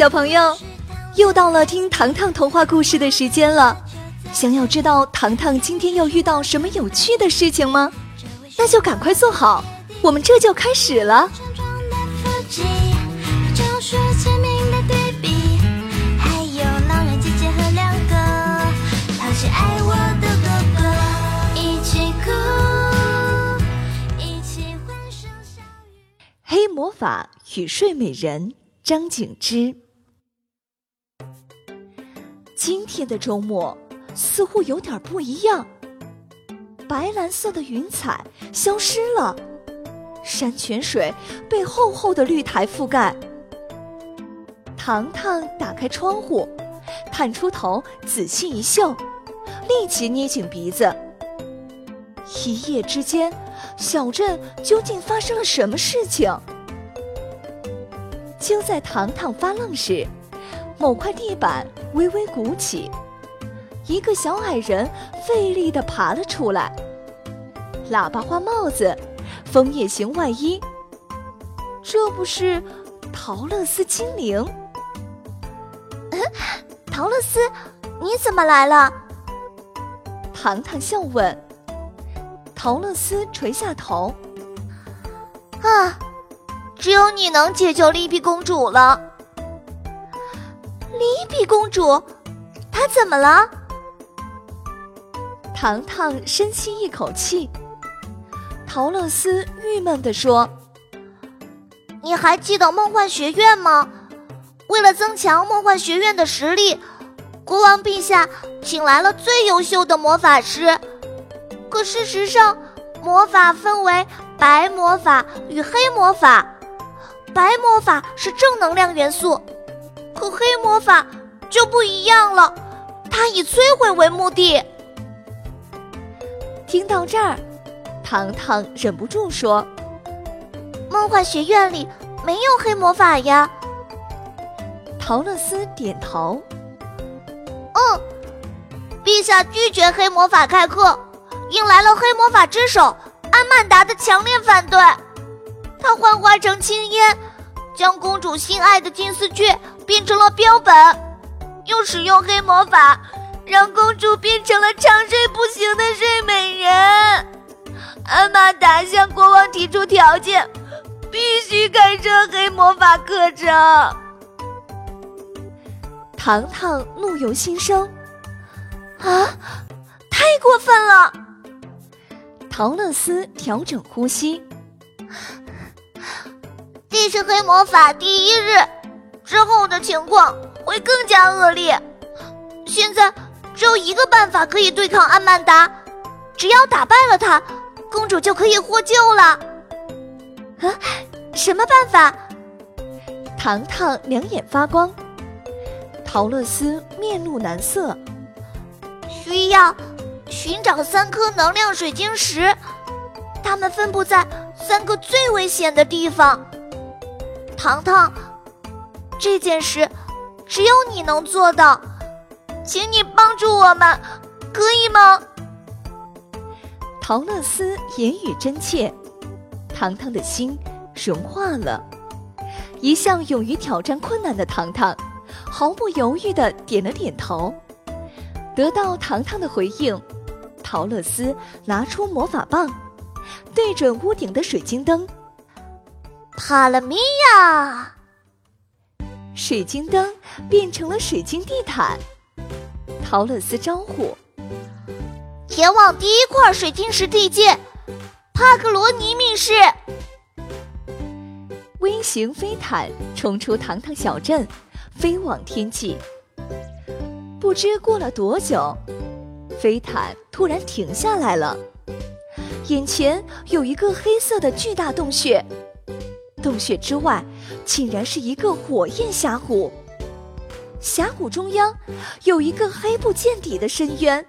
小朋友，又到了听糖糖童话故事的时间了。想要知道糖糖今天又遇到什么有趣的事情吗？那就赶快坐好，我们这就开始了。黑魔法与睡美人张景之。今天的周末似乎有点不一样。白蓝色的云彩消失了，山泉水被厚厚的绿苔覆盖。糖糖打开窗户，探出头仔细一嗅，立即捏紧鼻子。一夜之间。小镇究竟发生了什么事情？就在糖糖发愣时，某块地板微微鼓起，一个小矮人费力地爬了出来。喇叭花帽子，枫叶形外衣，这不是陶乐斯精灵？陶乐斯，你怎么来了？糖糖笑问。陶乐斯垂下头，啊，只有你能解救丽碧公主了。莉比公主，她怎么了？糖糖深吸一口气。陶乐斯郁闷地说：“你还记得梦幻学院吗？为了增强梦幻学院的实力，国王陛下请来了最优秀的魔法师。”可事实上，魔法分为白魔法与黑魔法。白魔法是正能量元素，可黑魔法就不一样了，它以摧毁为目的。听到这儿，糖糖忍不住说：“梦幻学院里没有黑魔法呀。”陶乐斯点头：“嗯，陛下拒绝黑魔法开课。”引来了黑魔法之手安曼达的强烈反对，他幻化成青烟，将公主心爱的金丝雀变成了标本，又使用黑魔法让公主变成了长睡不醒的睡美人。安曼达向国王提出条件，必须开设黑魔法课程。糖糖怒由心生，啊，太过分了！陶乐斯调整呼吸。这是黑魔法第一日，之后的情况会更加恶劣。现在只有一个办法可以对抗安曼达，只要打败了他，公主就可以获救了。啊，什么办法？糖糖两眼发光，陶乐斯面露难色。需要。寻找三颗能量水晶石，它们分布在三个最危险的地方。糖糖，这件事只有你能做到，请你帮助我们，可以吗？陶乐斯言语真切，糖糖的心融化了。一向勇于挑战困难的糖糖，毫不犹豫地点了点头。得到糖糖的回应。陶乐斯拿出魔法棒，对准屋顶的水晶灯。帕拉米亚，水晶灯变成了水晶地毯。陶乐斯招呼：“前往第一块水晶石地界——帕克罗尼密室。”微型飞毯冲出糖糖小镇，飞往天际。不知过了多久。飞毯突然停下来了，眼前有一个黑色的巨大洞穴，洞穴之外竟然是一个火焰峡谷，峡谷中央有一个黑不见底的深渊，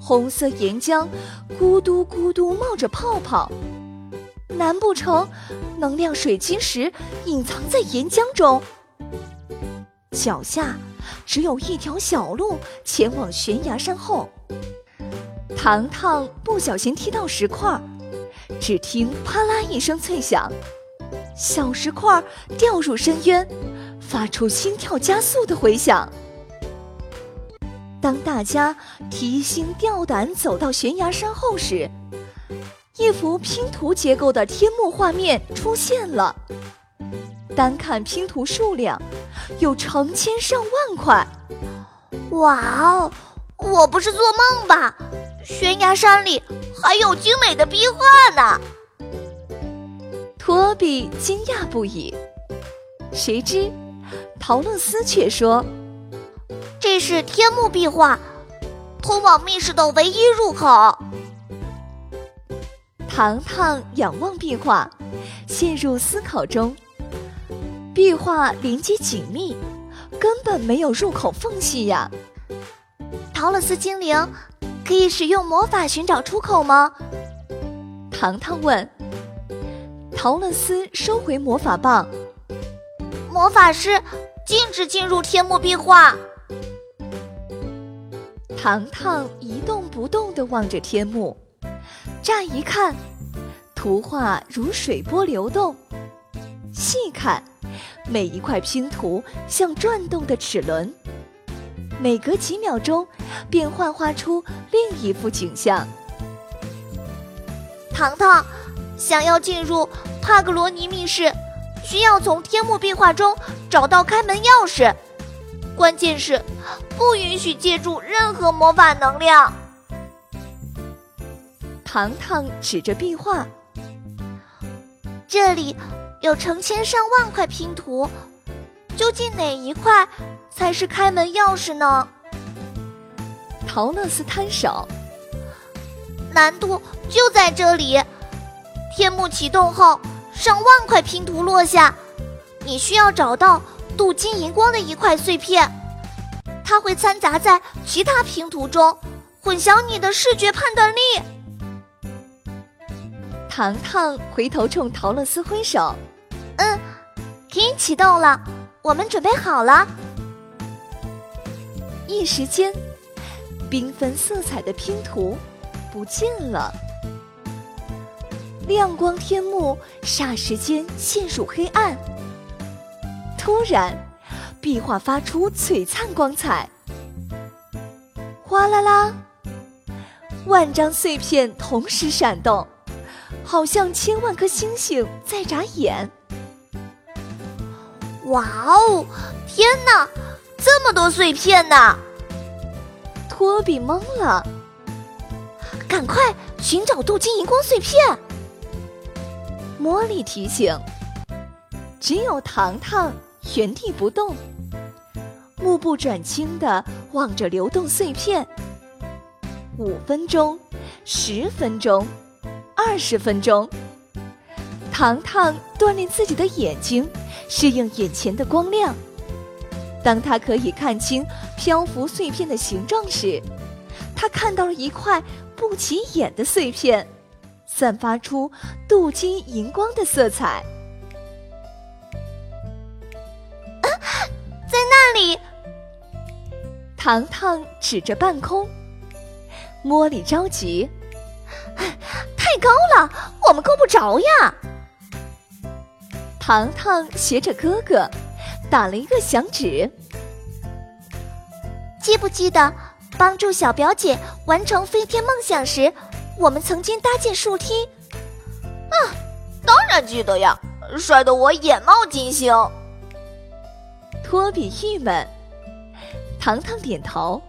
红色岩浆咕嘟咕嘟冒着泡泡，难不成能量水晶石隐藏在岩浆中？脚下。只有一条小路前往悬崖山后。糖糖不小心踢到石块，只听啪啦一声脆响，小石块掉入深渊，发出心跳加速的回响。当大家提心吊胆走到悬崖山后时，一幅拼图结构的天幕画面出现了。单看拼图数量，有成千上万块。哇哦！我不是做梦吧？悬崖山里还有精美的壁画呢！托比惊讶不已。谁知，陶乐斯却说。这是天幕壁画，通往密室的唯一入口。糖糖仰望壁画，陷入思考中。壁画连接紧密，根本没有入口缝隙呀。陶乐斯精灵，可以使用魔法寻找出口吗？糖糖问。陶乐斯收回魔法棒。魔法师禁止进入天幕壁画。糖糖一动不动地望着天幕，乍一看，图画如水波流动；细看，每一块拼图像转动的齿轮，每隔几秒钟便幻化出另一幅景象。糖糖想要进入帕格罗尼密室，需要从天幕壁画中找到开门钥匙。关键是，不允许借助任何魔法能量。糖糖指着壁画，这里有成千上万块拼图，究竟哪一块才是开门钥匙呢？陶乐斯摊手，难度就在这里。天幕启动后，上万块拼图落下，你需要找到。镀金荧光的一块碎片，它会掺杂在其他拼图中，混淆你的视觉判断力。糖糖回头冲陶乐斯挥手：“嗯，可以启动了，我们准备好了。”一时间，缤纷色彩的拼图不见了，亮光天幕霎时间陷入黑暗。突然，壁画发出璀璨光彩，哗啦啦，万张碎片同时闪动，好像千万颗星星在眨眼。哇哦，天哪，这么多碎片呢！托比懵了，赶快寻找镀金荧光碎片。茉莉提醒，只有糖糖。原地不动，目不转睛地望着流动碎片。五分钟，十分钟，二十分钟，糖糖锻炼自己的眼睛，适应眼前的光亮。当他可以看清漂浮碎片的形状时，他看到了一块不起眼的碎片，散发出镀金荧光的色彩。啊，在那里，糖糖指着半空，茉莉着急：“太高了，我们够不着呀！”糖糖学着哥哥，打了一个响指：“记不记得帮助小表姐完成飞天梦想时，我们曾经搭建树梯？”啊，当然记得呀，摔得我眼冒金星。托比郁闷，糖糖点头。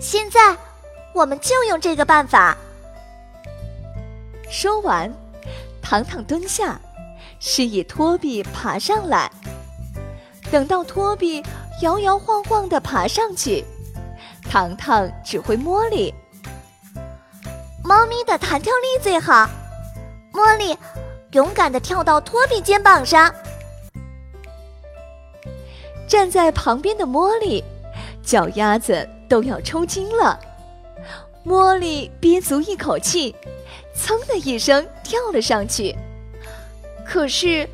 现在，我们就用这个办法。说完，糖糖蹲下，示意托比爬上来。等到托比摇摇晃晃的爬上去，糖糖指挥茉莉：“猫咪的弹跳力最好，茉莉，勇敢的跳到托比肩膀上。”站在旁边的茉莉，脚丫子都要抽筋了。茉莉憋足一口气，噌的一声跳了上去。可是，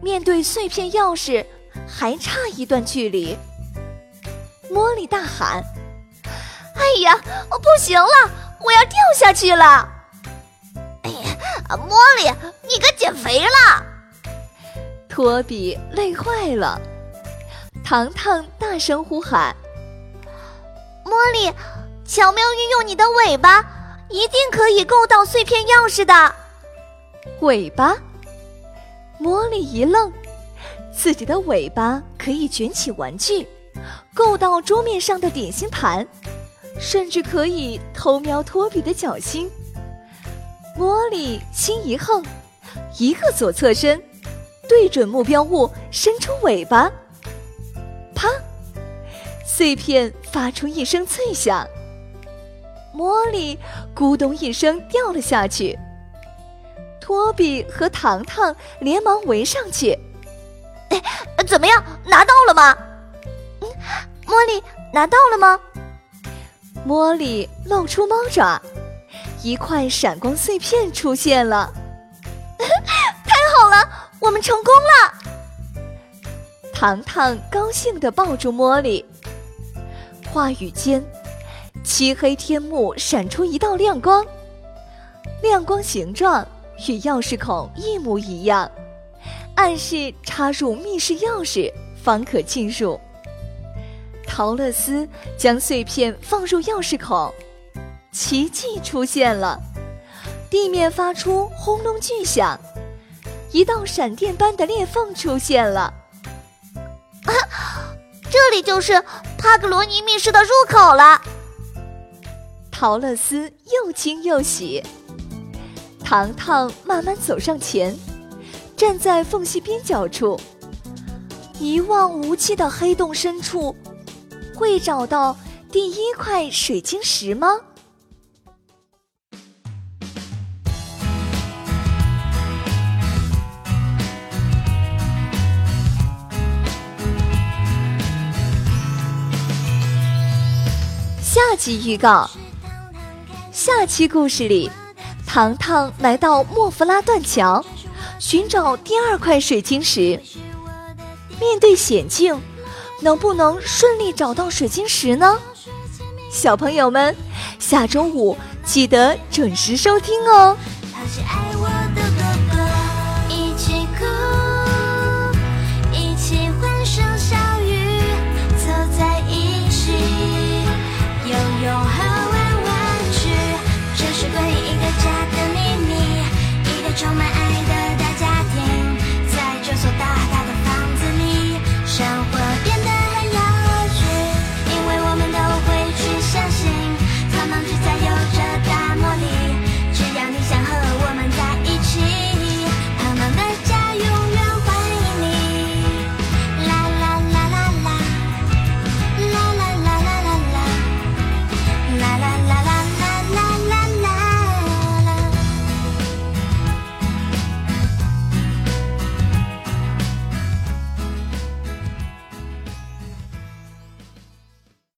面对碎片钥匙，还差一段距离。茉莉大喊：“哎呀，我不行了，我要掉下去了！”哎呀，茉莉，你该减肥了。托比累坏了。糖糖大声呼喊：“茉莉，巧妙运用你的尾巴，一定可以够到碎片钥匙的。”尾巴？茉莉一愣，自己的尾巴可以卷起玩具，够到桌面上的点心盘，甚至可以偷瞄托比的脚心。茉莉心一横，一个左侧身，对准目标物，伸出尾巴，啪！碎片发出一声脆响，茉莉咕咚一声掉了下去。托比和糖糖连忙围上去，哎，怎么样？拿到了吗？嗯，茉莉拿到了吗？茉莉露出猫爪。一块闪光碎片出现了，太好了，我们成功了！糖糖高兴地抱住茉莉。话语间，漆黑天幕闪出一道亮光，亮光形状与钥匙孔一模一样，暗示插入密室钥匙方可进入。陶乐斯将碎片放入钥匙孔。奇迹出现了，地面发出轰隆巨响，一道闪电般的裂缝出现了。啊，这里就是帕格罗尼密室的入口了。陶乐斯又惊又喜。糖糖慢慢走上前，站在缝隙边角处，一望无际的黑洞深处，会找到第一块水晶石吗？下集预告：下期故事里，糖糖来到莫弗拉断桥，寻找第二块水晶石。面对险境，能不能顺利找到水晶石呢？小朋友们，下周五记得准时收听哦。